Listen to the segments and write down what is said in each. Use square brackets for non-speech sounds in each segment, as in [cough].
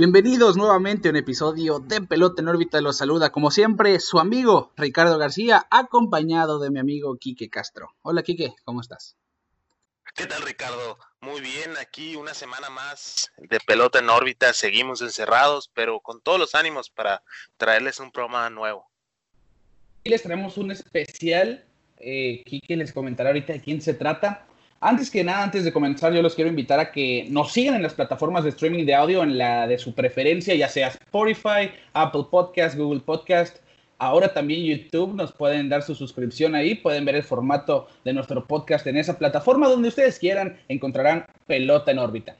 Bienvenidos nuevamente a un episodio de Pelota en órbita. Los saluda como siempre su amigo Ricardo García, acompañado de mi amigo Quique Castro. Hola Quique, ¿cómo estás? ¿Qué tal Ricardo? Muy bien, aquí una semana más de Pelota en órbita. Seguimos encerrados, pero con todos los ánimos para traerles un programa nuevo. Y les traemos un especial. Eh, Quique les comentará ahorita de quién se trata. Antes que nada, antes de comenzar, yo los quiero invitar a que nos sigan en las plataformas de streaming de audio, en la de su preferencia, ya sea Spotify, Apple Podcast, Google Podcast. Ahora también YouTube nos pueden dar su suscripción ahí, pueden ver el formato de nuestro podcast en esa plataforma donde ustedes quieran, encontrarán Pelota en órbita.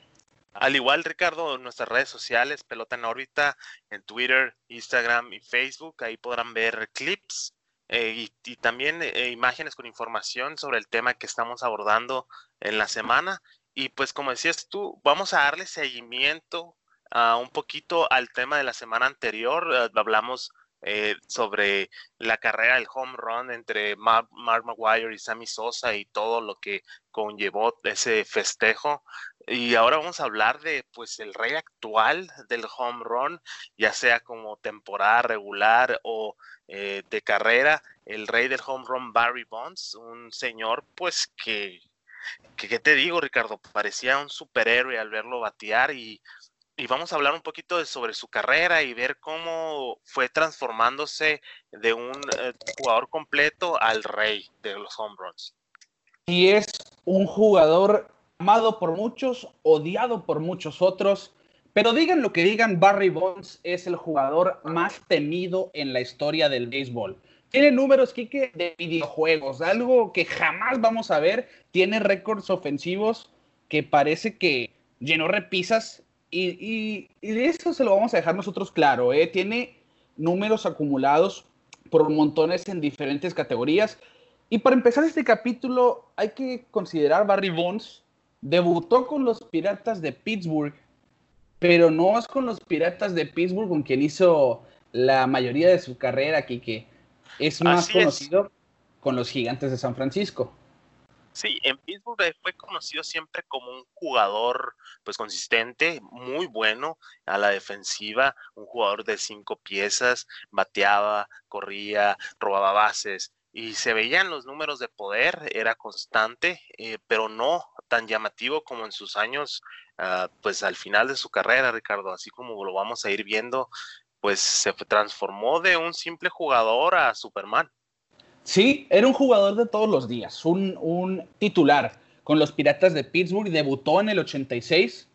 Al igual, Ricardo, nuestras redes sociales, Pelota en órbita, en Twitter, Instagram y Facebook, ahí podrán ver clips eh, y, también eh, imágenes con información sobre el tema que estamos abordando en la semana. Y pues como decías tú, vamos a darle seguimiento a un poquito al tema de la semana anterior. Eh, hablamos sobre la carrera del home run entre Mark, Maguire y Sammy Sosa y todo lo que conllevó ese festejo. Y ahora vamos a hablar de pues el rey actual del home run, ya sea como temporada regular o eh, de carrera, el rey del home run Barry Bonds, un señor pues que, que, ¿qué te digo Ricardo? Parecía un superhéroe al verlo batear y, y vamos a hablar un poquito de, sobre su carrera y ver cómo fue transformándose de un eh, jugador completo al rey de los home runs. Y es un jugador amado por muchos, odiado por muchos otros. Pero digan lo que digan, Barry Bonds es el jugador más temido en la historia del béisbol. Tiene números, Kike, de videojuegos, algo que jamás vamos a ver. Tiene récords ofensivos que parece que llenó repisas y, de eso se lo vamos a dejar nosotros claro. ¿eh? Tiene números acumulados por montones en diferentes categorías. Y para empezar este capítulo hay que considerar Barry Bonds. Debutó con los Piratas de Pittsburgh pero no es con los Piratas de Pittsburgh con quien hizo la mayoría de su carrera, que Es más conocido con los Gigantes de San Francisco. Sí, en Pittsburgh fue conocido siempre como un jugador pues consistente, muy bueno a la defensiva, un jugador de cinco piezas, bateaba, corría, robaba bases y se veían los números de poder, era constante, eh, pero no tan llamativo como en sus años Ah, pues al final de su carrera, Ricardo, así como lo vamos a ir viendo, pues se transformó de un simple jugador a Superman. Sí, era un jugador de todos los días, un, un titular con los Piratas de Pittsburgh, debutó en el 86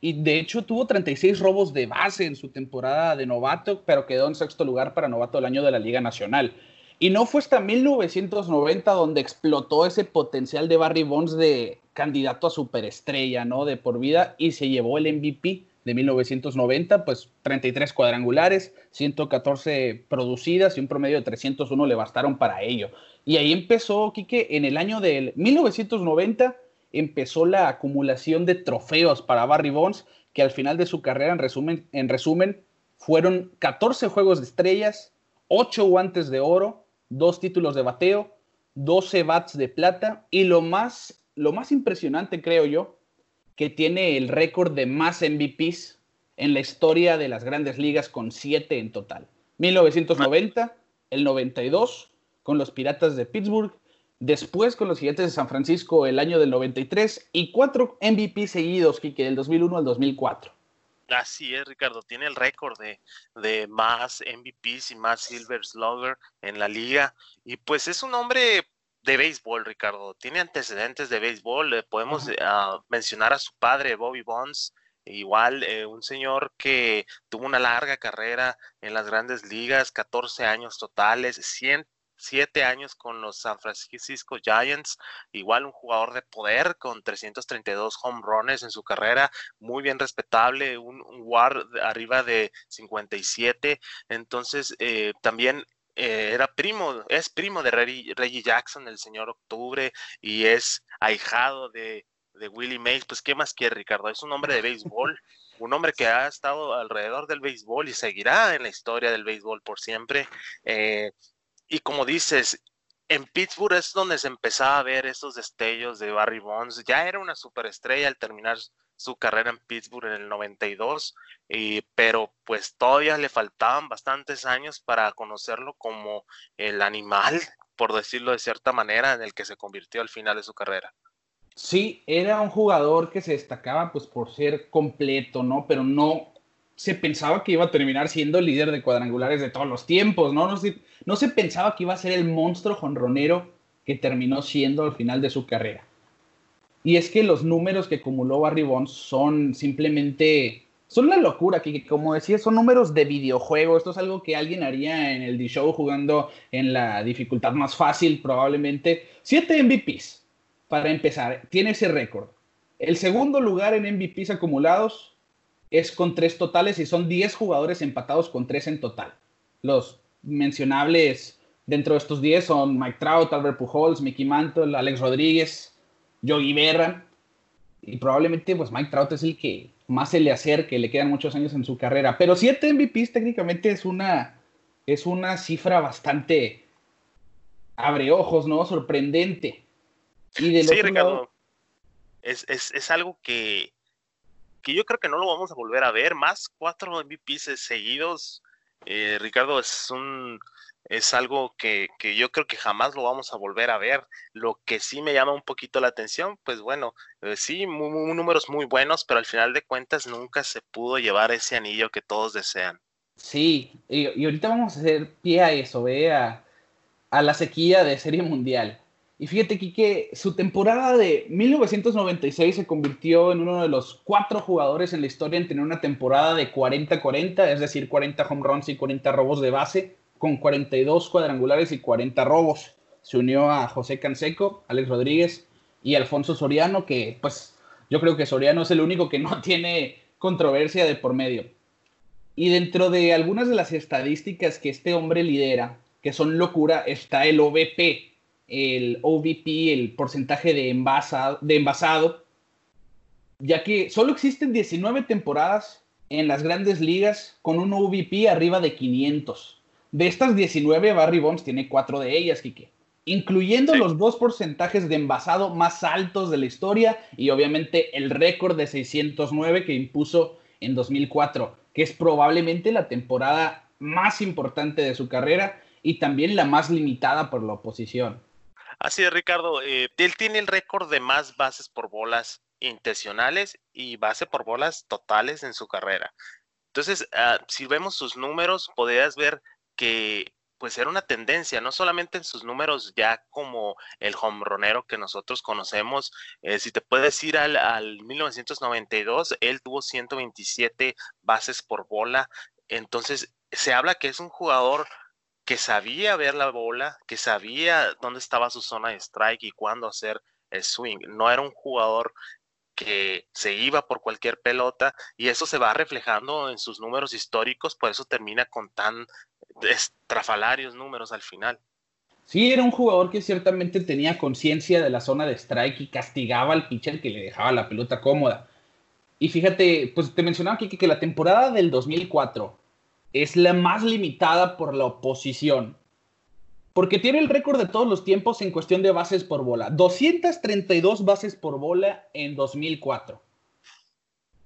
y de hecho tuvo 36 robos de base en su temporada de novato, pero quedó en sexto lugar para novato del año de la Liga Nacional. Y no fue hasta 1990 donde explotó ese potencial de Barry Bonds de candidato a superestrella, ¿no? De por vida y se llevó el MVP de 1990, pues 33 cuadrangulares, 114 producidas y un promedio de 301 le bastaron para ello. Y ahí empezó, Quique, en el año del 1990 empezó la acumulación de trofeos para Barry Bonds, que al final de su carrera, en resumen, en resumen fueron 14 juegos de estrellas, 8 guantes de oro, dos títulos de bateo, 12 bats de plata y lo más, lo más impresionante, creo yo, que tiene el récord de más MVPs en la historia de las grandes ligas con 7 en total. 1990, el 92 con los Piratas de Pittsburgh, después con los Gigantes de San Francisco el año del 93 y cuatro MVP seguidos, Kike, del 2001 al 2004. Así es, Ricardo, tiene el récord de, más MVPs y más Silver Slugger en la liga. Y pues es un hombre de béisbol, Ricardo. Tiene antecedentes de béisbol. podemos ah, mencionar a su padre, Bobby Bonds. Igual, eh, un señor que tuvo una larga carrera en las grandes ligas, 14 años totales, 100 siete años con los San Francisco Giants, igual un jugador de poder con 332 home runs en su carrera, muy bien respetable, un, WAR arriba de 57, entonces eh, también eh, era primo, es primo de Reggie, Jackson, el señor Octubre, y es ahijado de, de Willie Mays, pues ¿qué más quiere Ricardo? Es un hombre de béisbol. un hombre que ha estado alrededor del béisbol y seguirá en la historia del béisbol por siempre. Eh, y como dices, en Pittsburgh es donde se empezaba a ver esos destellos de Barry Bonds. Ya era una superestrella al terminar su carrera en Pittsburgh en el 92, y, pero pues todavía le faltaban bastantes años para conocerlo como el animal, por decirlo de cierta manera, en el que se convirtió al final de su carrera. Sí, era un jugador que se destacaba pues por ser completo, ¿no? Pero no se pensaba que iba a terminar siendo líder de cuadrangulares de todos los tiempos, ¿no? No se, no se pensaba que iba a ser el monstruo jonronero que terminó siendo al final de su carrera. Y es que los números que acumuló Barry Bonds son simplemente, son la locura, que como decía, son números de videojuego. Esto es algo que alguien haría en el D-Show jugando en la dificultad más fácil, probablemente. Siete MVPs, para empezar, tiene ese récord. El segundo lugar en MVPs acumulados es con tres totales y son 10 jugadores empatados con tres en total. Los mencionables dentro de estos 10 son Mike Trout, Albert Pujols, Mickey Mantle, Alex Rodríguez, Yogi Berra. Y probablemente pues Mike Trout es el que más se le acerque, le quedan muchos años en su carrera. Pero 7 MVPs técnicamente es una, es una cifra bastante abre ojos, ¿no? Sorprendente. Y sí, Ricardo. Es, es, algo que, que yo creo que no lo vamos a volver a ver. Más cuatro MVPs seguidos. Eh, Ricardo es un es algo que, yo creo que jamás lo vamos a volver a ver. Lo que sí me llama un poquito la atención, pues bueno, eh, sí, números muy buenos, pero al final de cuentas nunca se pudo llevar ese anillo que todos desean. Sí, y, ahorita vamos a hacer pie a eso, ve, a, a la sequía de Serie Mundial. Y fíjate, que su temporada de 1996 se convirtió en uno de los cuatro jugadores en la historia en tener una temporada de 40-40, es decir, 40 home runs y 40 robos de base con 42 cuadrangulares y 40 robos. Se unió a José Canseco, Alex Rodríguez y Alfonso Soriano, que pues yo creo que Soriano es el único que no [laughs] tiene controversia de por medio. Y dentro de algunas de las estadísticas que este hombre lidera, que son locura, está el OVP, el OVP, el porcentaje de envasado, de envasado ya que solo existen 19 temporadas en las grandes ligas con un OVP arriba de 500. De estas 19, Barry Bonds tiene cuatro de ellas, Kike. Incluyendo los dos porcentajes de envasado más altos de la historia y obviamente el récord de 609 que impuso en 2004, que es probablemente la temporada más importante de su carrera y también la más limitada por la oposición. Así es, Ricardo. Eh, él tiene el récord de más bases por bolas intencionales y base por bolas totales en su carrera. Entonces, ah, si vemos sus números, podrías ver que pues era una tendencia, no solamente en sus números ya como el hombronero que nosotros conocemos, eh, si te puedes ir al, al 1992, él tuvo 127 bases por bola, entonces se habla que es un jugador que sabía ver la bola, que sabía dónde estaba su zona de strike y cuándo hacer el swing. No era un jugador que se iba por cualquier pelota y eso se va reflejando en sus números históricos, por eso termina con tan estrafalarios números al final. Sí, era un jugador que ciertamente tenía conciencia de la zona de strike y castigaba al pitcher que le dejaba la pelota cómoda. Y fíjate, pues te mencionaba aquí que la temporada del 2004 es la más limitada por la oposición porque tiene el récord de todos los tiempos en cuestión de bases por bola. 232 bases por bola en 2004.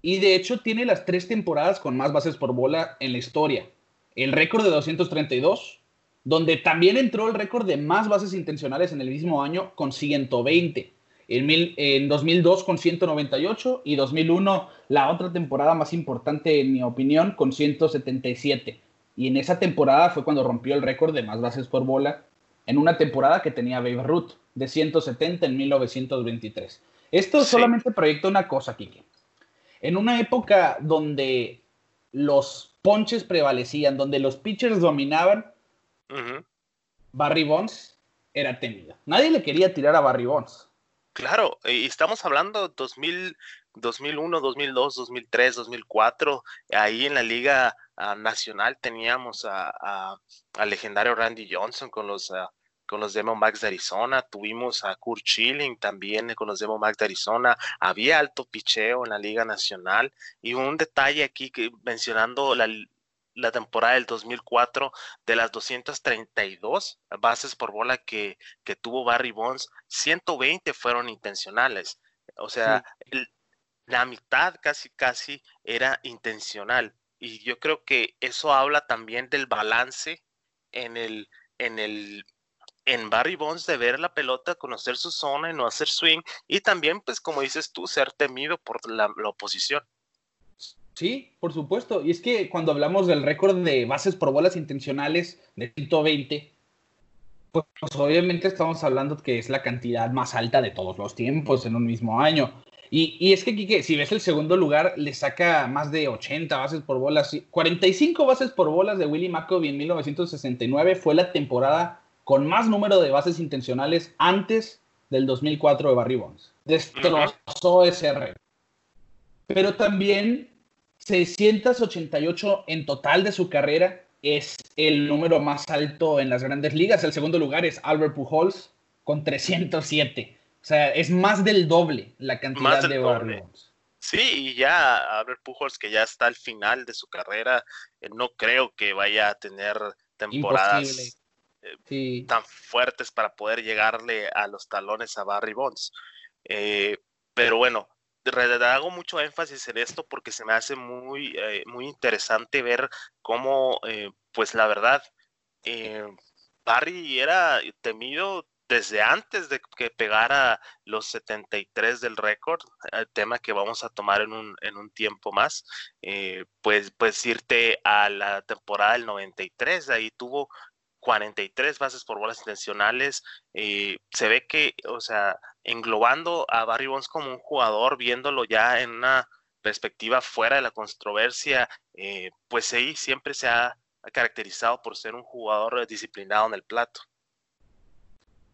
Y de hecho tiene las tres temporadas con más bases por bola en la historia. El récord de 232, donde también entró el récord de más bases intencionales en el mismo año con 120. En, en 2002 con 198 y 2001 la otra temporada más importante en mi opinión con 177. Y en esa temporada fue cuando rompió el récord de más bases por bola en una temporada que tenía Babe Ruth de 170 en 1923. Esto solamente proyecta una cosa, Kike. En una época donde los ponches prevalecían, donde los pitchers dominaban, Barry Bonds era temido. Nadie le quería tirar a Barry Bonds. Claro, y estamos hablando 2000, 2001, 2002, 2003, 2004, ahí en la liga ah, nacional teníamos al legendario Randy Johnson con los, uh, con los Diamondbacks de Arizona, tuvimos a Kurt Schilling también con los Diamondbacks de Arizona, había alto picheo en la liga nacional y un detalle aquí que, mencionando la, la temporada del 2004, de las 232 bases por bola que, que tuvo Barry Bonds, 120 fueron intencionales. O sea, el, la mitad casi casi era intencional. Y yo creo que eso habla también del balance en el, en el, en Barry Bonds de ver la pelota, conocer su zona y no hacer swing. Y también, pues, como dices tú, ser temido por la, oposición. Sí, por supuesto. Y es que cuando hablamos del récord de bases por bolas intencionales de 120, pues, pues, obviamente estamos hablando que es la cantidad más alta de todos los tiempos en un mismo año. Y, es que, Kike, si ves el segundo lugar, le saca más de 80 bases por bolas. 45 bases por bolas de Willie McCovey en 1969 fue la temporada con más número de bases intencionales antes del 2004 de Barry Bonds. Destrozó ese récord. Pero también 688 en total de su carrera es el número más alto en las grandes ligas. El segundo lugar es Albert Pujols con 307. O sea, es más del doble la cantidad de Barry Bonds. Sí, y ya Albert Pujols, que ya está al final de su carrera, eh, no creo que vaya a tener temporadas eh, tan fuertes para poder llegarle a los talones a Barry Bonds. Eh, pero bueno, hago mucho énfasis en esto porque se me hace muy, eh, muy interesante ver cómo, pues la verdad, Barry era temido desde antes de que pegara los 73 del récord, el tema que vamos a tomar en un, en un tiempo más, pues, pues irte a la temporada del 93, ahí tuvo 43 bases por bolas intencionales. Eh, se ve que, o sea, englobando a Barry Bonds como un jugador, viéndolo ya en una perspectiva fuera de la controversia, eh, pues sí, siempre se ha caracterizado por ser un jugador disciplinado en el plato.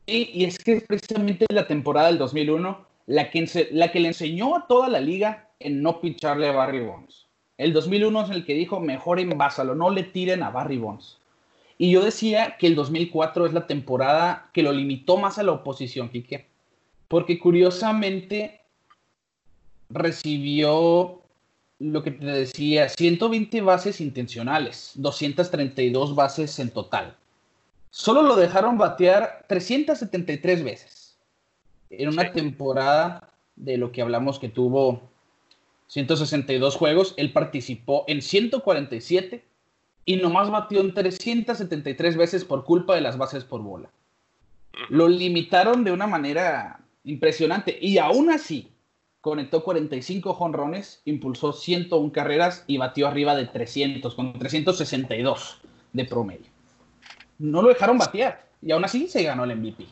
Y, y es que precisamente la temporada del 2001 la que, la que le enseñó a toda la liga en no pincharle a Barry Bonds. El 2001 es el que dijo, mejor envásalo, no le tiren a Barry Bonds. Y yo decía que el 2004 es la temporada que lo limitó más a la oposición, Quique. Porque curiosamente recibió lo que te decía, 120 bases intencionales, 232 bases en total. Solo lo dejaron batear 373 veces. En una temporada de lo que hablamos que tuvo 162 juegos, él participó en 147 y nomás batió en 373 veces por culpa de las bases por bola. Lo limitaron de una manera impresionante y aún así conectó 45 jonrones, impulsó 101 carreras y batió arriba de 300, con 362 de promedio. No lo dejaron batear y aún así se ganó el MVP.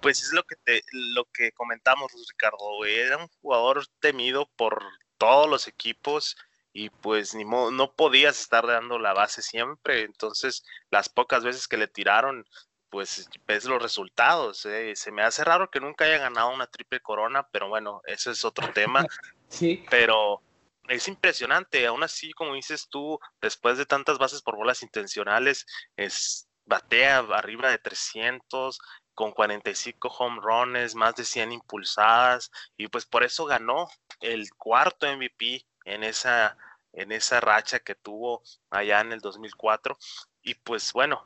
Pues es lo que te, lo que comentamos, Ricardo. Era un jugador temido por todos los equipos y pues ni modo, no podías estar dando la base siempre, entonces las pocas veces que le tiraron, pues ves los resultados. Eh, se me hace raro que nunca haya ganado una triple corona, pero bueno, ese es otro tema. [laughs] sí. Pero es impresionante, aún así, como dices tú, después de tantas bases por bolas intencionales, es batea arriba de 300, con 45 home runs, más de 100 impulsadas, y pues por eso ganó el cuarto MVP en esa, en esa racha que tuvo allá en el 2004. Y pues bueno,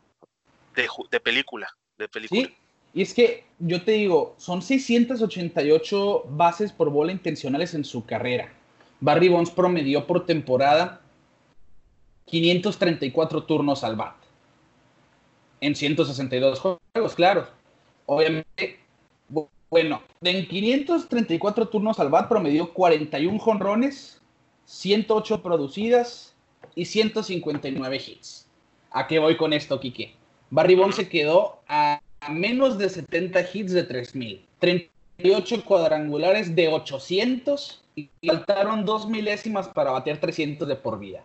de, película, de película. Y es que yo te digo, son 688 bases por bola intencionales en su carrera. Barry Bonds promedió por temporada 534 turnos al bat. En 162 juegos, claro. Obviamente, bueno, en 534 turnos al bat promedió 41 jonrones, 108 producidas y 159 hits. ¿A qué voy con esto, Kike? Barry Bonds se quedó a menos de 70 hits de 3000, 38 cuadrangulares de 800 y faltaron dos milésimas para bater 300 de por vida.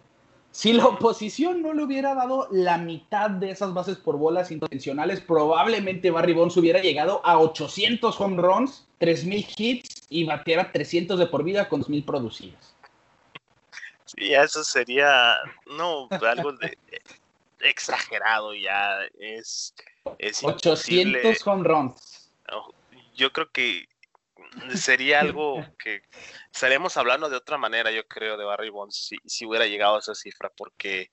Si la oposición no le hubiera dado la mitad de esas bases por bolas intencionales, probablemente Barry Bonds hubiera llegado a 800 home runs, 3000 hits y bateara 300 de por vida con 2000 producidas. Sí, eso sería, no, algo de, [laughs] exagerado ya, es, es 800 home runs. Yo creo que sería algo [laughs] que estaríamos hablando de otra manera, yo creo, de Barry Bonds, si, si hubiera llegado a esa cifra, porque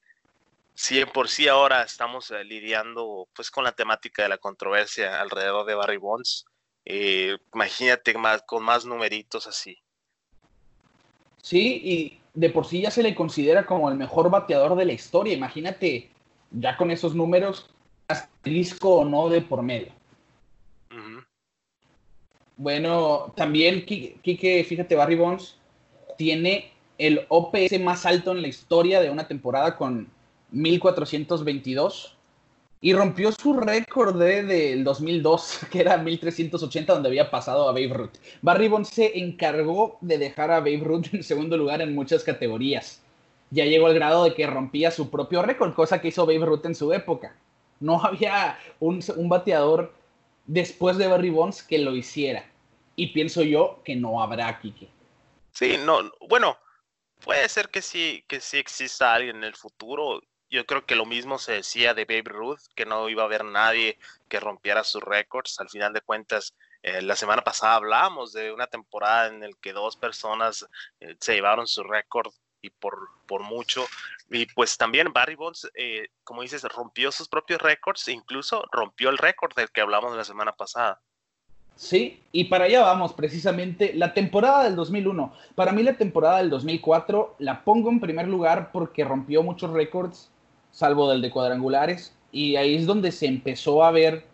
si en por sí ahora estamos eh, lidiando pues con la temática de la controversia alrededor de Barry Bonds, eh, imagínate más, con más numeritos así. Sí, y de por sí ya se le considera como el mejor bateador de la historia. Imagínate, ya con esos números, asterisco o no de por medio. Bueno, también, Kike, fíjate, Barry Bonds tiene el OPS más alto en la historia de una temporada con 1422 y rompió su récord del 2002, [laughs] que era 1380, donde había pasado a Babe Ruth. Barry Bonds se encargó de dejar a Babe Ruth [laughs] en segundo lugar en muchas categorías. Ya llegó al grado de que rompía su propio récord, cosa que hizo Babe Ruth en su época. No [laughs] había un, un bateador después de Barry Bonds que lo hiciera. Y pienso yo que no habrá, Kike. Sí, no, bueno, puede ser que sí, que sí exista alguien en el futuro yo creo que lo mismo se decía de Babe Ruth, que no iba a haber nadie que rompiera sus récords. Al final de cuentas, eh, la semana pasada hablábamos de una temporada en la que dos personas eh, se llevaron su récord y por, por mucho. Y pues también Barry Bonds, eh, como dices, rompió sus propios récords, incluso rompió el récord del que hablamos la semana pasada. Sí, y para allá vamos, precisamente la temporada del 2001. Para mí la temporada del 2004 la pongo en primer lugar porque rompió muchos récords salvo del de cuadrangulares, y ahí es donde se empezó a ver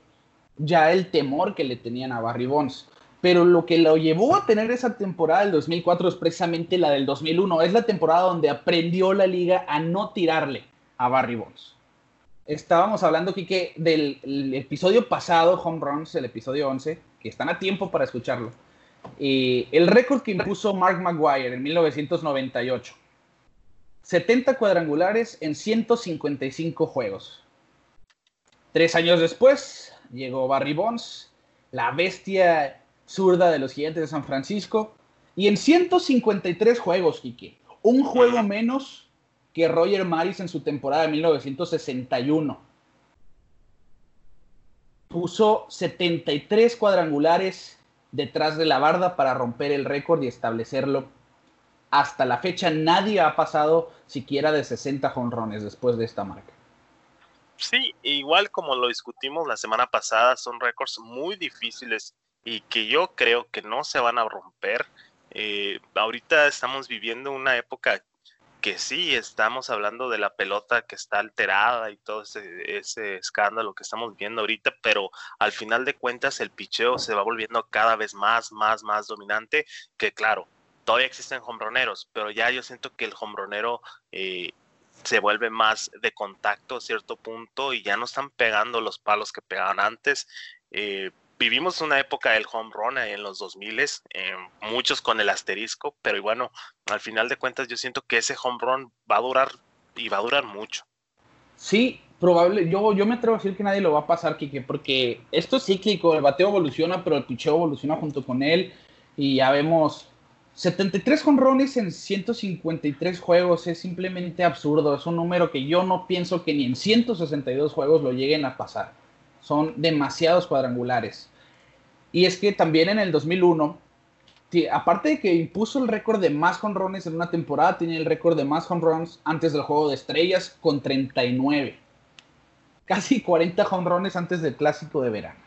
ya el temor que le tenían a Barry Bonds. Pero lo que lo llevó a tener esa temporada del 2004 es precisamente la del 2001. Es la temporada donde aprendió la liga a no tirarle a Barry Bonds. Estábamos hablando, aquí que del episodio pasado, Home Runs, el episodio 11, que están a tiempo para escucharlo. y el récord que impuso Mark Maguire en 1998 70 cuadrangulares en 155 juegos. Tres años después llegó Barry Bonds, la bestia zurda de los Gigantes de San Francisco, y en 153 juegos, Kike, un juego menos que Roger Maris en su temporada de 1961. Puso 73 cuadrangulares detrás de la barda para romper el récord y establecerlo hasta la fecha nadie ha pasado siquiera de 60 jonrones después de esta marca. Sí, igual como lo discutimos la semana pasada, son récords muy difíciles y que yo creo que no se van a romper. Eh, ahorita estamos viviendo una época que sí, estamos hablando de la pelota que está alterada y todo ese, ese, escándalo que estamos viendo ahorita, pero al final de cuentas el picheo se va volviendo cada vez más, más, más dominante, que claro, todavía existen hombroneros, pero ya yo siento que el hombronero eh, se vuelve más de contacto a cierto punto y ya no están pegando los palos que pegaban antes. Eh, vivimos una época del home run en los 2000, eh, muchos con el asterisco, pero bueno, al final de cuentas yo siento que ese home run va a durar y va a durar mucho. Sí, probable, yo, yo me atrevo a decir que nadie lo va a pasar, Kike, porque esto es cíclico, el bateo evoluciona, pero el picheo evoluciona junto con él y ya vemos 73 jonrones en 153 juegos es simplemente absurdo. Es un número que yo no pienso que ni en 162 juegos lo lleguen a pasar. Son demasiados cuadrangulares. Y es que también en el 2001, aparte de que impuso el récord de más jonrones en una temporada, tiene el récord de más jonrones antes del juego de estrellas con 39. Casi 40 jonrones antes del clásico de verano.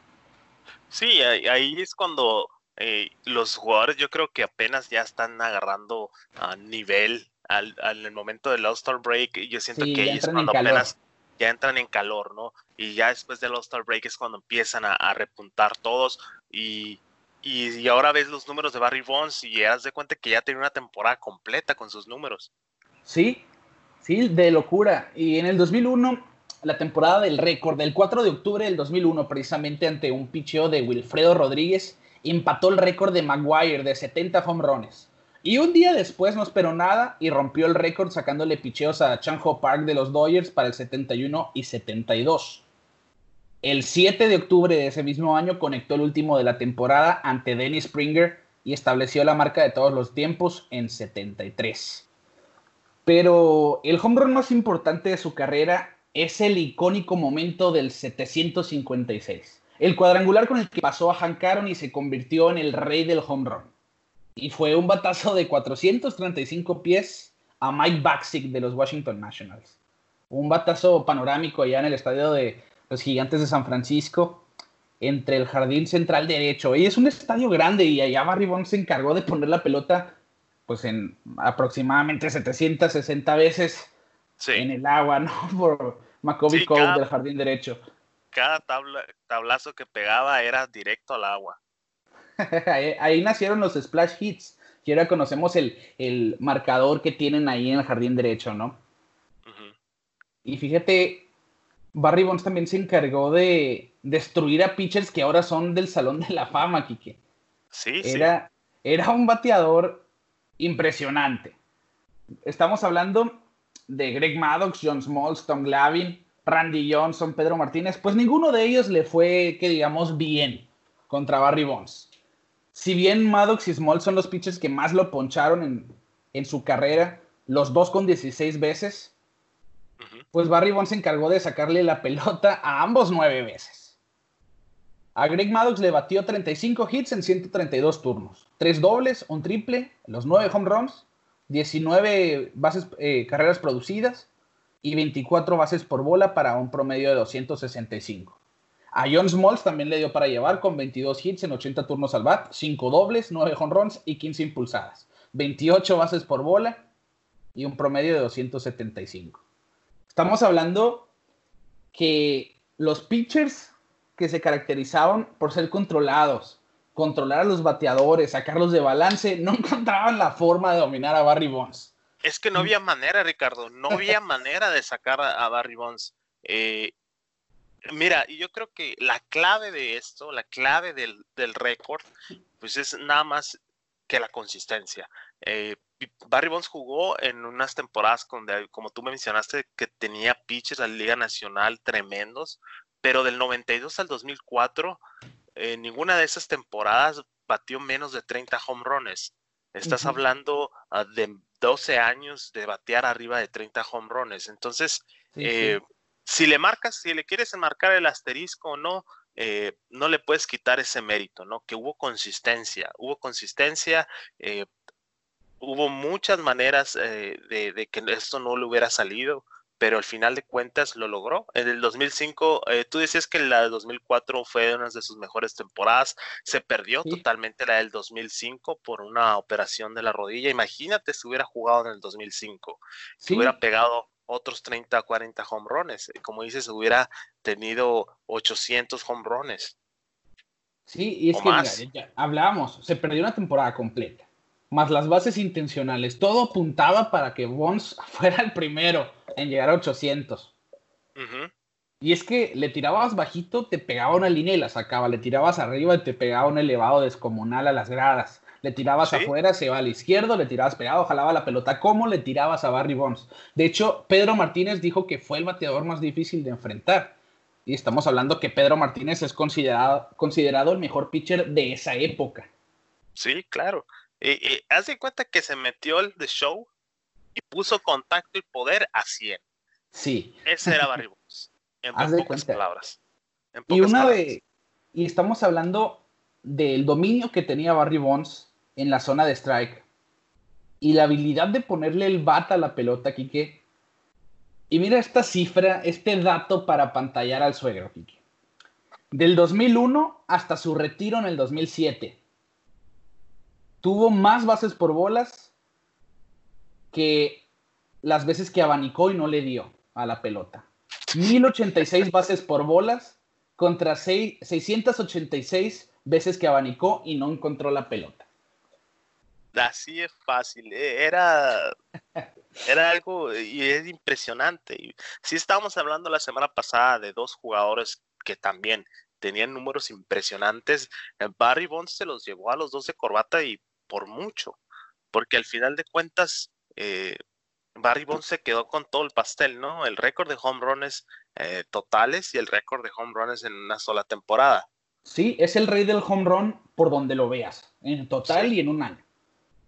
Sí, ahí es cuando eh, los jugadores yo creo que apenas ya están agarrando a nivel al, al momento del All-Star Break. Yo siento que ahí es cuando apenas ya entran en calor, ¿no? Y ya después del All-Star Break es cuando empiezan a, repuntar todos. Y, y, ahora ves los números de Barry Bonds y das de cuenta que ya tiene una temporada completa con sus números. Sí, sí, de locura. Y en el 2001, la temporada del récord, del 4 de octubre del 2001, precisamente ante un picheo de Wilfredo Rodríguez empató el récord de Maguire de 70 home runs. Y un día después no esperó nada y rompió el récord sacándole picheos a Chanjo Park de los Dodgers para el 71 y 72. El 7 de octubre de ese mismo año conectó el último de la temporada ante Dennis Springer y estableció la marca de todos los tiempos en 73. Pero el home run más importante de su carrera es el icónico momento del 756 el cuadrangular con el que pasó a Hank Aaron y se convirtió en el rey del home run. Y fue un batazo de 435 pies a Mike Baxick de los Washington Nationals. Un batazo panorámico allá en el estadio de los Gigantes de San Francisco, entre el jardín central derecho. Y es un estadio grande y allá Barry Bonds se encargó de poner la pelota pues en aproximadamente 760 veces en el agua, ¿no? [laughs] Por Macaulay Cole del jardín derecho. Cada tablazo que pegaba era directo al agua. [laughs] ahí, nacieron los splash hits, que ahora conocemos el, marcador que tienen ahí en el jardín derecho, ¿no? Y fíjate, Barry Bonds también se encargó de destruir a pitchers que ahora son del Salón de la Fama, Kike. Sí, era, sí. Era un bateador impresionante. Estamos hablando de Greg Maddox, John Smalls, Tom Glavin, Randy Johnson, Pedro Martínez. Pues ninguno de ellos le fue, que digamos, bien contra Barry Bonds. Si bien Maddox y Smalls son los pitchers que más lo poncharon en, en su carrera, los dos con 16 veces, pues Barry Bonds se encargó de sacarle la pelota a ambos nueve veces. A Greg Maddox le batió 35 hits en 132 turnos, tres dobles, un triple, los nueve home runs, 19 bases, eh, carreras producidas y 24 bases por bola para un promedio de 265. A John Smalls también le dio para llevar con 22 hits en 80 turnos al bat, 5 dobles, 9 home runs y 15 impulsadas, 28 bases por bola y un promedio de 275. Estamos hablando que los pitchers que se caracterizaban por ser controlados, controlar a los bateadores, sacarlos de balance, no [laughs] encontraban la forma de dominar a Barry Bonds. Es que no había manera, Ricardo, no había [laughs] manera de sacar a, Barry Bonds. Eh, mira, y yo creo que la clave de esto, la clave del, récord, pues es nada más que la consistencia. Eh, Barry Bonds jugó en unas temporadas donde, como tú me mencionaste, que tenía pitches a la Liga Nacional tremendos, pero del 92 al 2004, en ninguna de esas temporadas batió menos de 30 home runs. Estás hablando ah, de 12 años de batear arriba de 30 home runs. Entonces, eh, si le marcas, si le quieres marcar el asterisco o no, eh, no le puedes quitar ese mérito, ¿no? Que hubo consistencia, hubo consistencia, eh, hubo muchas maneras eh, de, que esto no le hubiera salido, pero al final de cuentas lo logró. En el 2005, eh, tú decías que la del 2004 fue una de sus mejores temporadas, se perdió totalmente la del 2005 por una operación de la rodilla. Imagínate si hubiera jugado en el 2005, si hubiera pegado otros 30, 40 home runs. Como dices, hubiera tenido 800 home runs. Sí, y es que ya hablábamos, se perdió una temporada completa más las bases intencionales. Todo apuntaba para que Bonds [laughs] fuera el primero en llegar a 800. Y es que le tirabas bajito, te pegaba una línea y la sacaba. Le tirabas arriba y te pegaba un elevado descomunal a las gradas. Le tirabas afuera, se va al izquierdo, le tirabas pegado, jalaba la pelota. ¿Cómo le tirabas a Barry Bonds? De hecho, Pedro Martínez dijo que fue el bateador más difícil de enfrentar. Y estamos hablando que Pedro Martínez es considerado, considerado el mejor pitcher de esa época. Sí, claro. Y, haz de cuenta que se metió el de show y puso contacto y poder a 100. Sí. Ese era Barry Bonds. En, pocas palabras. y una de. Y estamos hablando del dominio que tenía Barry Bonds en la zona de strike. Y la habilidad de ponerle el bat a la pelota, Kike. Y mira esta cifra, este dato para pantallar al suegro, Kike. Del 2001 hasta su retiro en el 2007 tuvo más bases por bolas que las veces que abanicó y no le dio a la pelota. 1086 bases por bolas contra 686 veces que abanicó y no encontró la pelota. Así es fácil, eh, era, [laughs] era algo y es impresionante. Si estábamos hablando la semana pasada de dos jugadores que también tenían números impresionantes. Barry Bonds se los llevó a los dos de corbata y por mucho, porque al final de cuentas, eh, Barry Bonds se quedó con todo el pastel, ¿no? El récord de home runs eh, totales y el récord de home runs en una sola temporada. Sí, es el rey del home run por donde lo veas, en total y en un año.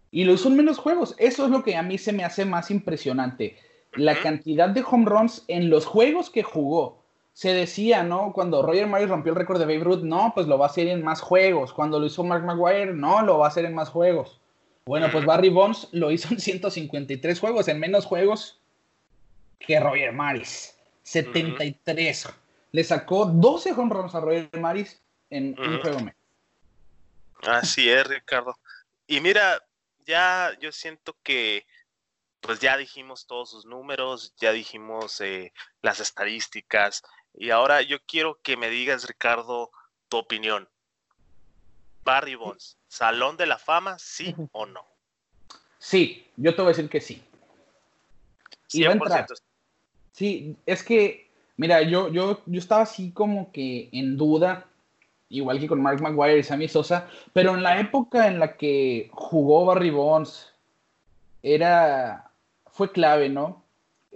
Y lo hizo en menos juegos. Eso es lo que a mí se me hace más impresionante. La cantidad de home runs en los juegos que jugó. Se decía, ¿no? Cuando Roger Maris rompió el récord de Babe Ruth, no, pues lo va a hacer en más juegos. Cuando lo hizo Mark Maguire, no, lo va a hacer en más juegos. Bueno, pues Barry Bonds lo hizo en [laughs] 153 juegos, en menos juegos que Roger Maris. 73. Le sacó 12 home runs a Roger Maris en un juego Así es, Ricardo. Y mira, ya yo siento que pues ya dijimos todos sus números, ya dijimos eh, las estadísticas y ahora yo quiero que me digas, Ricardo, tu opinión. Barry Bonds, ¿Salón de la Fama, sí o no? Sí, yo te voy a decir que sí. 100%. Sí, es que, mira, yo, yo, yo estaba así como que en duda, igual que con Mark McGuire y Sammy Sosa, pero en la época en la que jugó Barry Bonds, era, fue clave, ¿no?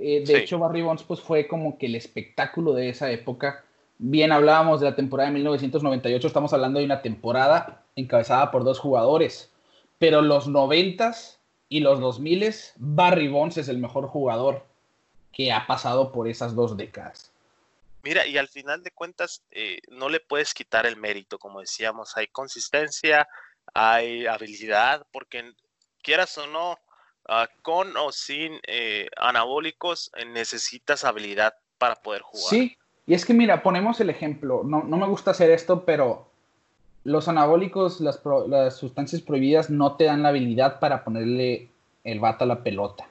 Eh, de hecho, Barry Bonds pues, fue como que el espectáculo de esa época. Bien hablábamos de la temporada de 1998, estamos hablando de una temporada encabezada por dos jugadores, pero los 90s y los 2000s, Barry Bonds es el mejor jugador que ha pasado por esas dos décadas. Mira, y al final de cuentas, eh, no le puedes quitar el mérito, como decíamos, hay consistencia, hay habilidad, porque quieras o no, ah, con o sin eh, anabólicos, eh, necesitas habilidad para poder jugar. Sí, y es que mira, ponemos el ejemplo, no, no me gusta hacer esto, pero los anabólicos, las, las, sustancias prohibidas no te dan la habilidad para ponerle el vato a la pelota.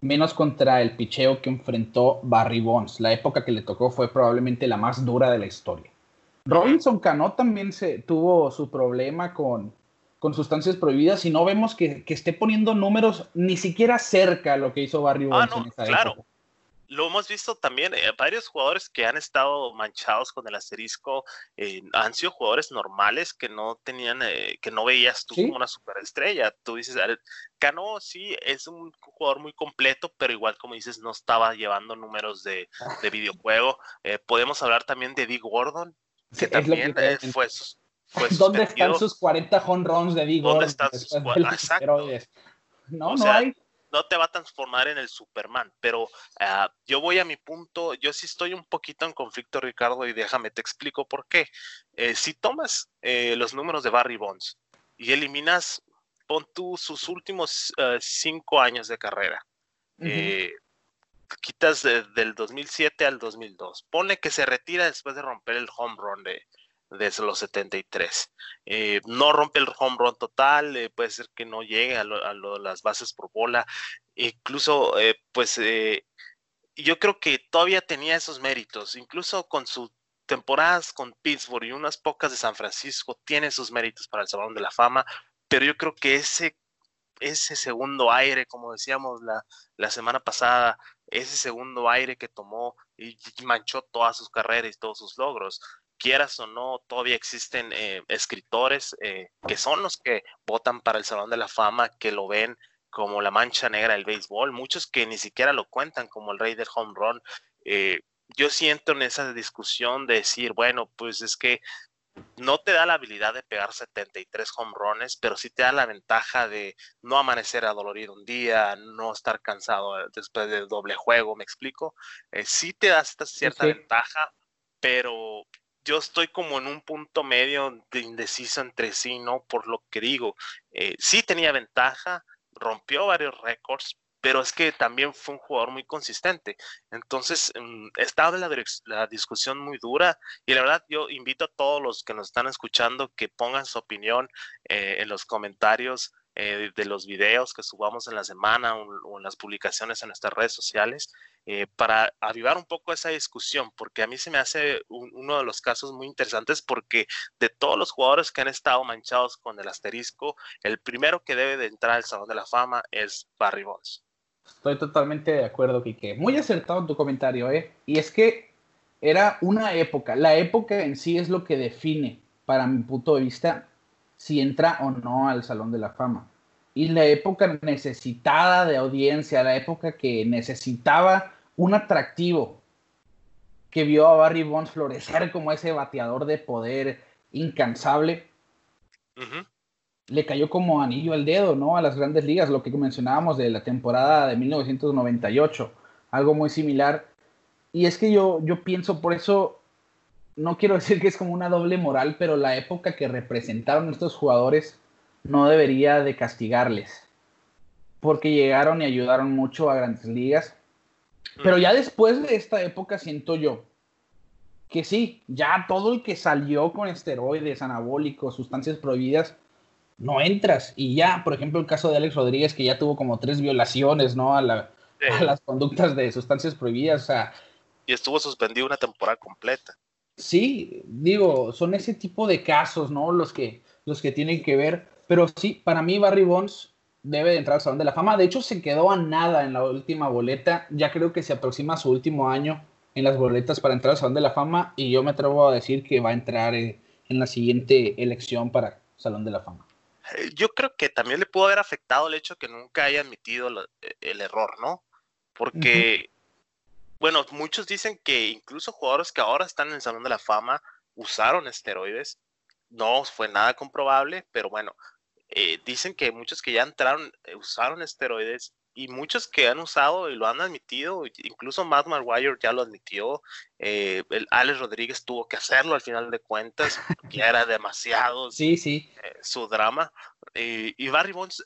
Menos contra el picheo que enfrentó Barry Bonds. La época que le tocó fue probablemente la más dura de la historia. Robinson Cano también se, tuvo su problema con, con sustancias prohibidas y no vemos que, que, esté poniendo números ni siquiera cerca a lo que hizo Barry ah, Bonds en esa claro. época lo hemos visto también, eh, varios jugadores que han estado manchados con el asterisco eh, han sido jugadores normales que no tenían, eh, que no veías tú como una superestrella. Tú dices, Cano sí es un jugador muy completo, pero igual como dices, no estaba llevando números de, de videojuego. podemos hablar también de Dee Gordon, que también fue, [laughs] ¿Dónde están sus 40 home runs de Gordon? ¿Dónde están sus 40? Exacto. No, no hay no te va a transformar en el Superman, pero ah, yo voy a mi punto, yo sí estoy un poquito en conflicto, Ricardo, y déjame te explico por qué. Eh, si tomas eh, los números de Barry Bonds y eliminas, pon tú sus últimos eh, cinco años de carrera, quitas del 2007 al 2002, pone que se retira después de romper el home run de, desde los 73. Eh, no rompe el home run total, eh, puede ser que no llegue a, las bases por bola. Incluso, eh, pues, yo creo que todavía tenía esos méritos, incluso con sus temporadas con Pittsburgh y unas pocas de San Francisco, tiene sus méritos para el Salón de la Fama, pero yo creo que ese, ese segundo aire, como decíamos la, la semana pasada, ese segundo aire que tomó y manchó todas sus carreras y todos sus logros, quieras o no, todavía existen eh, escritores eh, que son los que votan para el Salón de la Fama, que lo ven como la mancha negra del béisbol, muchos que ni siquiera lo cuentan como el rey del home run. Eh, yo siento en esa discusión de decir, bueno, pues es que no te da la habilidad de pegar 73 home runs, pero sí te da la ventaja de no amanecer adolorido un día, no estar cansado después del doble juego, ¿me explico? sí te da esta cierta ventaja, pero yo estoy como en un punto medio de indeciso entre sí, ¿no? Por lo que digo, eh, sí tenía ventaja, rompió varios récords, pero es que también fue un jugador muy consistente. Entonces, mm, estaba la, la, discusión muy dura y la verdad yo invito a todos los que nos están escuchando que pongan su opinión eh, en los comentarios eh, de los videos que subamos en la semana o, en las publicaciones en nuestras redes sociales eh, para avivar un poco esa discusión, porque a mí se me hace uno de los casos muy interesantes porque de todos los jugadores que han estado manchados con el asterisco, el primero que debe de entrar al Salón de la Fama es Barry Bonds. Estoy totalmente de acuerdo, Kike. Muy acertado en tu comentario, ¿eh? Y es que era una época, la época en sí es lo que define, para mi punto de vista, si entra o no al Salón de la Fama. Y la época necesitada de audiencia, la época que necesitaba un atractivo, que vio a Barry Bonds florecer como ese bateador de poder incansable, le cayó como anillo al dedo, ¿no? A las grandes ligas, lo que mencionábamos de la temporada de 1998, algo muy similar. Y es que yo, yo pienso, por eso no quiero [laughs] decir que es como una doble moral, pero la época que representaron estos jugadores no debería de castigarles, porque llegaron y ayudaron mucho a grandes ligas. Pero ya después de esta época siento yo que sí, ya todo el que salió con esteroides, anabólicos, sustancias prohibidas, no entras. Y ya, por ejemplo, el caso de Alex Rodríguez, que ya tuvo como tres violaciones, ¿no? A, las conductas de sustancias prohibidas. O sea, y estuvo suspendido una temporada completa. Sí, digo, son ese tipo de casos, ¿no? Los que, los que tienen que ver. Pero sí, para mí Barry Bonds debe de entrar al Salón de la Fama. De hecho, se quedó a nada en la última boleta. Ya creo que se aproxima su último año en las boletas para entrar al Salón de la Fama. Y yo me atrevo a decir que va a entrar eh, en la siguiente elección para Salón de la Fama. Yo creo que también le pudo haber afectado el hecho que nunca haya admitido eh, el error, ¿no? Porque, bueno, muchos dicen que incluso jugadores que ahora están en el Salón de la Fama usaron esteroides. No fue nada comprobable, pero bueno, eh, dicen que muchos que ya entraron usaron esteroides y muchos que han usado y lo han admitido, incluso Matt Maguire ya lo admitió, eh, el Alex Rodríguez tuvo que hacerlo al final de cuentas, que era demasiado sí, sí. Eh, su drama. y Barry Bonds,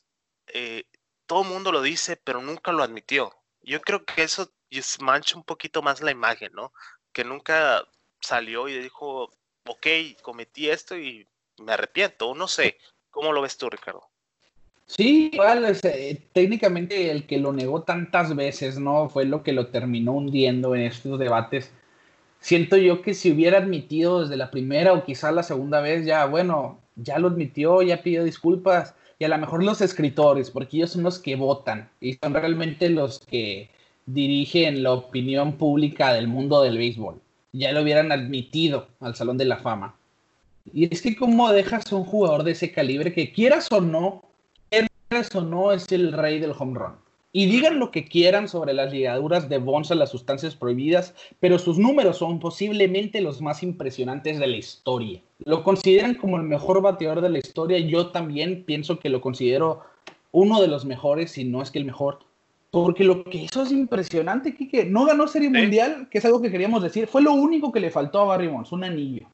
eh, todo el mundo lo dice, pero nunca lo admitió. Yo creo que eso mancha un poquito más la imagen, ¿no? Que nunca salió y dijo, ok, cometí esto y me arrepiento, no sé. ¿Cómo lo ves tú, Ricardo? Sí, igual, eh, técnicamente el que lo negó tantas veces, ¿no? Fue lo que lo terminó hundiendo en estos debates. Siento yo que si hubiera admitido desde la primera o quizás la segunda vez, ya, bueno, ya lo admitió, ya pidió disculpas, y a lo mejor los escritores, porque ellos son los que votan y son realmente los que dirigen la opinión pública del mundo del béisbol. Ya lo hubieran admitido al Salón de la Fama. Y es que cómo dejas a un jugador de ese calibre que quieras o no, o no es el rey del home run. Y digan lo que quieran sobre las ligaduras de Bonds a las sustancias prohibidas, pero sus números son posiblemente los más impresionantes de la historia. Lo consideran como el mejor bateador de la historia. Yo también pienso que lo considero uno de los mejores, si no es que el mejor. Porque lo que hizo es impresionante, Kike. No ganó Serie Mundial, que es algo que queríamos decir. Fue lo único que le faltó a Barry Bonds, un anillo.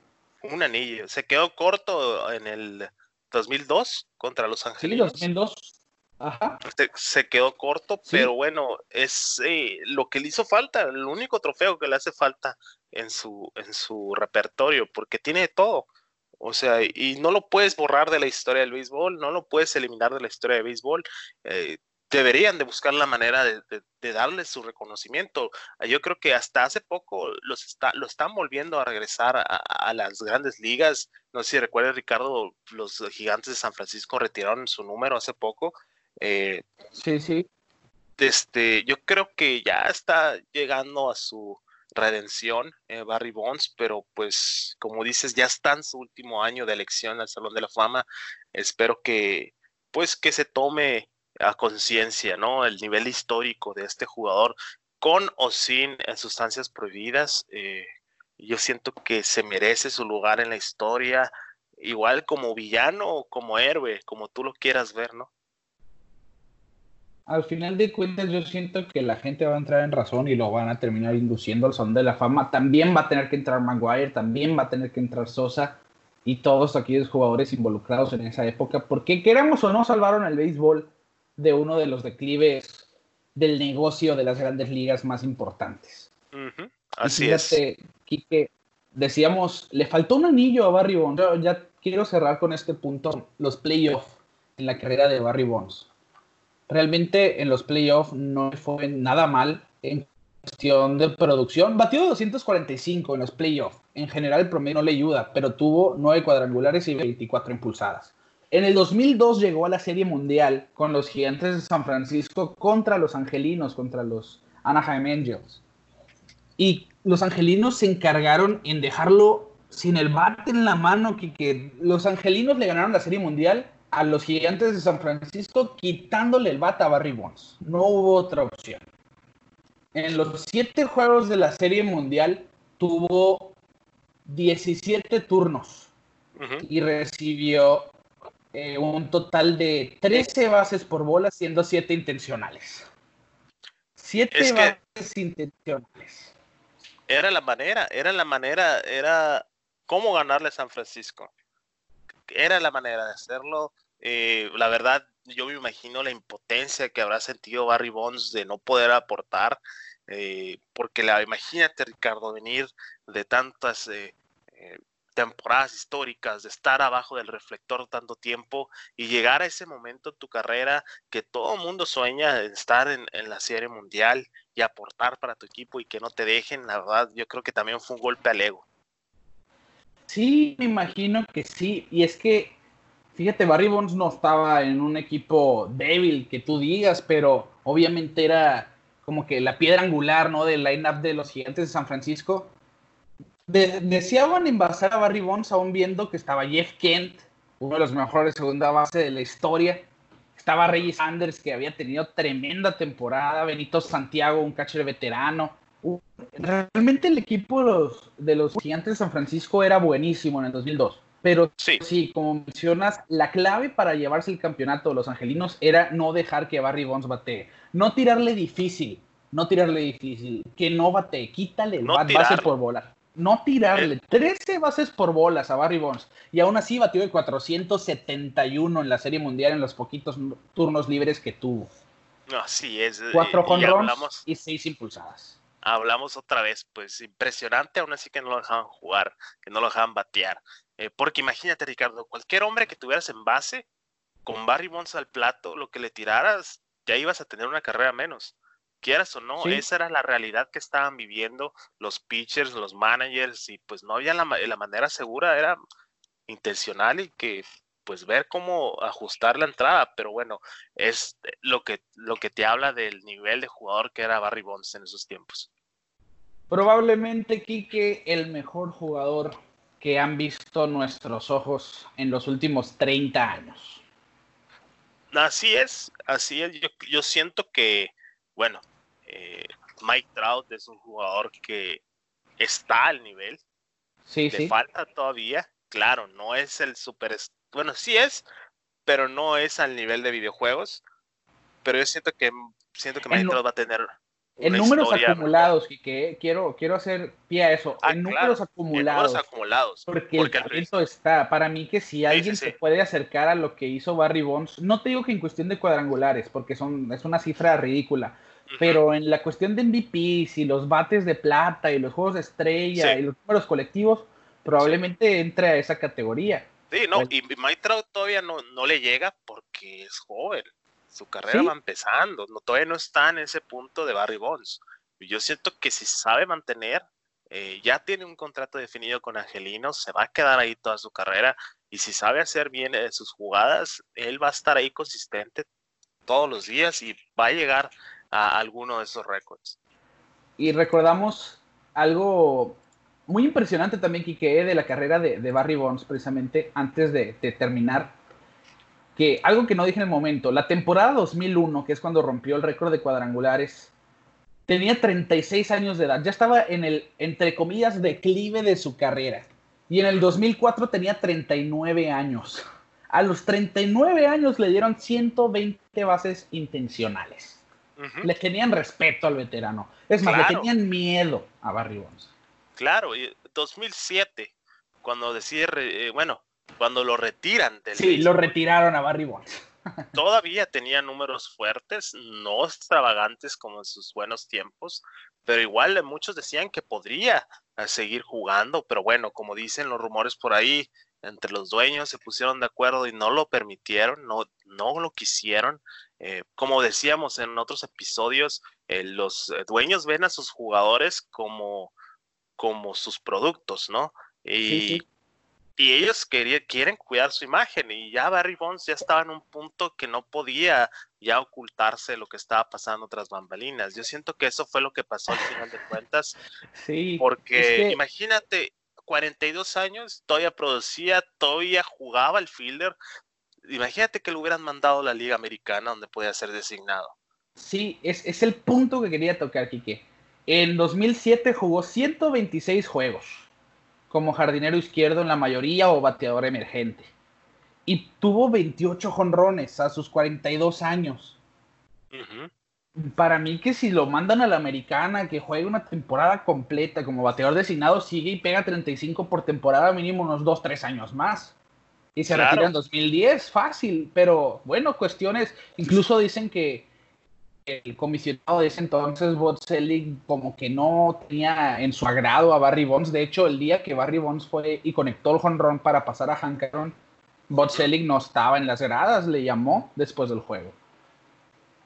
Un anillo. Se quedó corto en el 2002 contra Los Ángeles. Sí, 2002. Ajá. Se, quedó corto, pero bueno, es eh, lo que le hizo falta, el único trofeo que le hace falta en su, en su repertorio, porque tiene todo. O sea, y no lo puedes borrar de la historia del béisbol, no lo puedes eliminar de la historia del béisbol. Eh, deberían de buscar la manera de, darle su reconocimiento. Yo creo que hasta hace poco los está, lo están volviendo a regresar a, las grandes ligas. No sé si recuerda Ricardo, los gigantes de San Francisco retiraron su número hace poco. Eh, sí, sí. Este, yo creo que ya está llegando a su redención eh, Barry Bonds, pero pues como dices, ya está en su último año de elección al Salón de la Fama. Espero que pues que se tome a conciencia, ¿no? El nivel histórico de este jugador con o sin sustancias prohibidas. Eh, yo siento que se merece su lugar en la historia, igual como villano o como héroe, como tú lo quieras ver, ¿no? Al final de cuentas, yo siento que la gente va a entrar en razón y lo van a terminar induciendo al son de la fama. También va a tener que entrar Maguire, también va a tener que entrar Sosa y todos aquellos jugadores involucrados en esa época, porque queramos o no salvaron el béisbol de uno de los declives del negocio de las grandes ligas más importantes. Así es. Quique, decíamos, le faltó un anillo a Barry Bonds. Yo ya quiero cerrar con este punto, los playoffs en la carrera de Barry Bonds. Realmente en los playoffs no fue nada mal en cuestión de producción. Batió 245 en los playoffs. En general el promedio no le ayuda, pero tuvo 9 cuadrangulares y 24 impulsadas. En el 2002 llegó a la Serie Mundial con los Gigantes de San Francisco contra los Angelinos, contra los Anaheim Angels. Y los Angelinos se encargaron en dejarlo sin el bate en la mano, que, los Angelinos le ganaron la Serie Mundial a los Gigantes de San Francisco quitándole el bate a Barry Bonds. No hubo otra opción. En los siete juegos de la Serie Mundial tuvo 17 turnos y recibió eh, un total de 13 bases por bola, siendo 7 intencionales. 7 bases intencionales. Era la manera, era la manera, era cómo ganarle a San Francisco. Era la manera de hacerlo. Eh, la verdad, yo me imagino la impotencia que habrá sentido Barry Bonds de no poder aportar, eh, porque la, imagínate, Ricardo, venir de tantas temporadas históricas, de estar abajo del reflector tanto tiempo y llegar a ese momento en tu carrera que todo mundo sueña de estar en, en, la serie mundial y aportar para tu equipo y que no te dejen, la verdad, yo creo que también fue un golpe al ego. Sí, me imagino que sí. Y es que, fíjate, Barry Bonds no estaba en un equipo débil, que tú digas, pero obviamente era como que la piedra angular, ¿no? Del line-up de los gigantes de San Francisco. Deseaban envasar a Barry Bonds aún viendo que estaba Jeff Kent, uno de los mejores segunda base de la historia. Estaba Reggie Sanders, que había tenido tremenda temporada. Benito Santiago, un catcher veterano. Realmente el equipo de los, de los gigantes de San Francisco era buenísimo en el 2002. Pero sí. como mencionas, la clave para llevarse el campeonato de los angelinos era no dejar que Barry Bonds batee. No tirarle difícil, no tirarle difícil, que no batee, quítale el base por bola. No tirarle 13 eh. bases por bolas a Barry Bonds. Y aún así batió el 471 en la Serie Mundial en los poquitos turnos libres que tuvo. No, sí, es. Cuatro jonrones y seis impulsadas hablamos otra vez, pues impresionante, aún así que no lo dejaban jugar, que no lo dejaban batear. Eh, porque imagínate, Ricardo, cualquier hombre que tuvieras en base, con Barry Bonds al plato, lo que le tiraras, ya ibas a tener una carrera menos. Quieras o no, esa era la realidad que estaban viviendo los pitchers, los managers, y pues no había la, la manera segura, era intencional y que pues ver cómo ajustar la entrada, pero bueno, es lo que, lo que te habla del nivel de jugador que era Barry Bonds en esos tiempos. Probablemente, Quique, el mejor jugador que han visto nuestros ojos en los últimos 30 años. Así es, así es. Yo, siento que, bueno, eh, Mike Trout es un jugador que está al nivel. Sí, Le falta todavía. Claro, no es el super, bueno, sí es, pero no es al nivel de videojuegos. Pero yo siento que siento que Minecraft va a tener en números acumulados, y que quiero, quiero hacer pie a eso. Ah, en, números acumulados, en acumulados. Porque, el talento está. Para mí que si alguien se puede acercar a lo que hizo Barry Bonds, no te digo que en cuestión de cuadrangulares, porque son, es una cifra ridícula, pero en la cuestión de MVPs y los bates de plata y los juegos de estrella y los números colectivos, probablemente entre a esa categoría. Sí, no, pues y Mike todavía no, no le llega porque es joven. Su carrera va empezando, no, todavía no está en ese punto de Barry Bonds. Yo siento que si sabe mantener, eh, ya tiene un contrato definido con Angelinos, se va a quedar ahí toda su carrera y si sabe hacer bien eh, sus jugadas, él va a estar ahí consistente todos los días y va a llegar a alguno de esos récords. Y recordamos algo muy impresionante también, Kike, de la carrera de, Barry Bonds, precisamente antes de, terminar. Que algo que no dije en el momento, la temporada 2001, que es cuando rompió el récord de cuadrangulares, tenía 36 años de edad, ya estaba en el, entre comillas, declive de su carrera. Y en el 2004 tenía 39 años. A los 39 años le dieron 120 bases intencionales. Le tenían respeto al veterano. Es más, le tenían miedo a Barry Bonds. Claro, 2007, cuando decide, eh, bueno, cuando lo retiran del Sí, lo retiraron a Barry Bonds. [laughs] todavía tenía números fuertes, no extravagantes como en sus buenos tiempos, pero igual muchos decían que podría eh, seguir jugando, pero bueno, como dicen los rumores por ahí, entre los dueños se pusieron de acuerdo y no lo permitieron, no, no lo quisieron. Eh, como decíamos en otros episodios, los dueños ven a sus jugadores como como sus productos, ¿no? Y, y ellos quieren cuidar su imagen y ya Barry Bonds ya estaba en un punto que no podía ya ocultarse lo que estaba pasando tras bambalinas. Yo siento que eso fue lo que pasó al final de cuentas. Sí. Porque imagínate, 42 años, todavía producía, todavía jugaba el fielder. Imagínate que lo hubieran mandado a la Liga Americana donde podía ser designado. Sí, es, es el punto que quería tocar, Quique. En 2007 jugó 126 juegos como jardinero izquierdo en la mayoría o bateador emergente. Y tuvo 28 jonrones a sus 42 años. Para mí que si lo mandan a la americana, que juegue una temporada completa como bateador designado, sigue y pega 35 por temporada, mínimo unos 2, 3 años más. Y se retira en 2010, fácil. Pero bueno, cuestiones, incluso dicen que el comisionado de ese entonces, Bob Selig, como que no tenía en su agrado a Barry Bonds. De hecho, el día que Barry Bonds fue y conectó el jonrón para pasar a Hank Aaron, Bob Selig no estaba en las gradas, le llamó después del juego.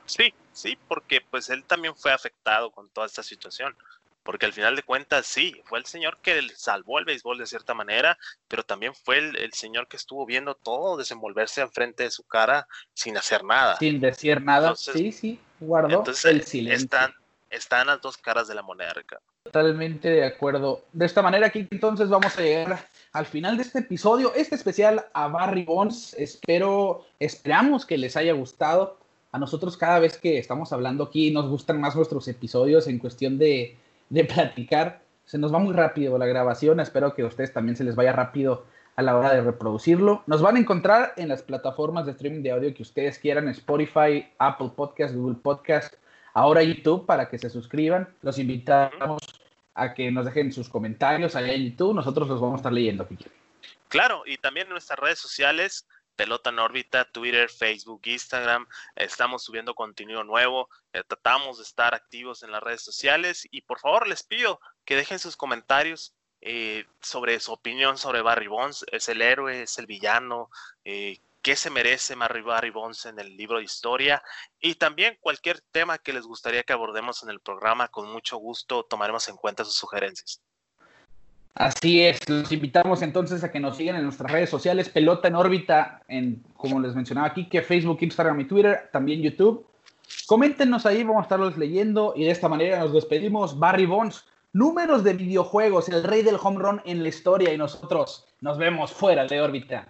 Sí, sí, porque pues él también fue afectado con toda esta situación. Porque al final de cuentas, sí, fue el señor que salvó el béisbol de cierta manera, pero también fue el, señor que estuvo viendo todo desenvolverse enfrente de su cara sin hacer nada. Sin decir nada, sí, sí, guardó el silencio. Están, están las dos caras de la moneda, Ricardo. Totalmente de acuerdo. De esta manera, aquí entonces vamos a llegar al final de este episodio, este especial a Barry Bonds. Espero, esperamos que les haya gustado. A nosotros cada vez que estamos hablando aquí nos gustan más nuestros episodios en cuestión de, de platicar. Se nos va muy rápido la grabación. Espero que a ustedes también se les vaya rápido a la hora de reproducirlo. Nos van a encontrar en las plataformas de streaming de audio que ustedes quieran, Spotify, Apple Podcast, Google Podcast, ahora YouTube para que se suscriban. Los invitamos a que nos dejen sus comentarios allá en YouTube. Nosotros los vamos a estar leyendo, Claro, y también en nuestras redes sociales, Pelota en órbita, Twitter, Facebook, Instagram. Estamos subiendo contenido nuevo. Eh, tratamos de estar activos en las redes sociales y por favor les pido que dejen sus comentarios eh, sobre su opinión sobre Barry Bonds. ¿Es el héroe? ¿Es el villano? Eh, ¿Qué se merece Barry Bonds en el libro de historia? Y también cualquier tema que les gustaría que abordemos en el programa, con mucho gusto tomaremos en cuenta sus sugerencias. Así es, los invitamos entonces a que nos sigan en nuestras redes sociales, Pelota en órbita, en, como les mencionaba aquí, que Facebook, Instagram y Twitter, también YouTube. Coméntenos ahí, vamos a estarlos leyendo y de esta manera nos despedimos. Barry Bonds, números de videojuegos, el rey del home run en la historia y nosotros nos vemos fuera de órbita.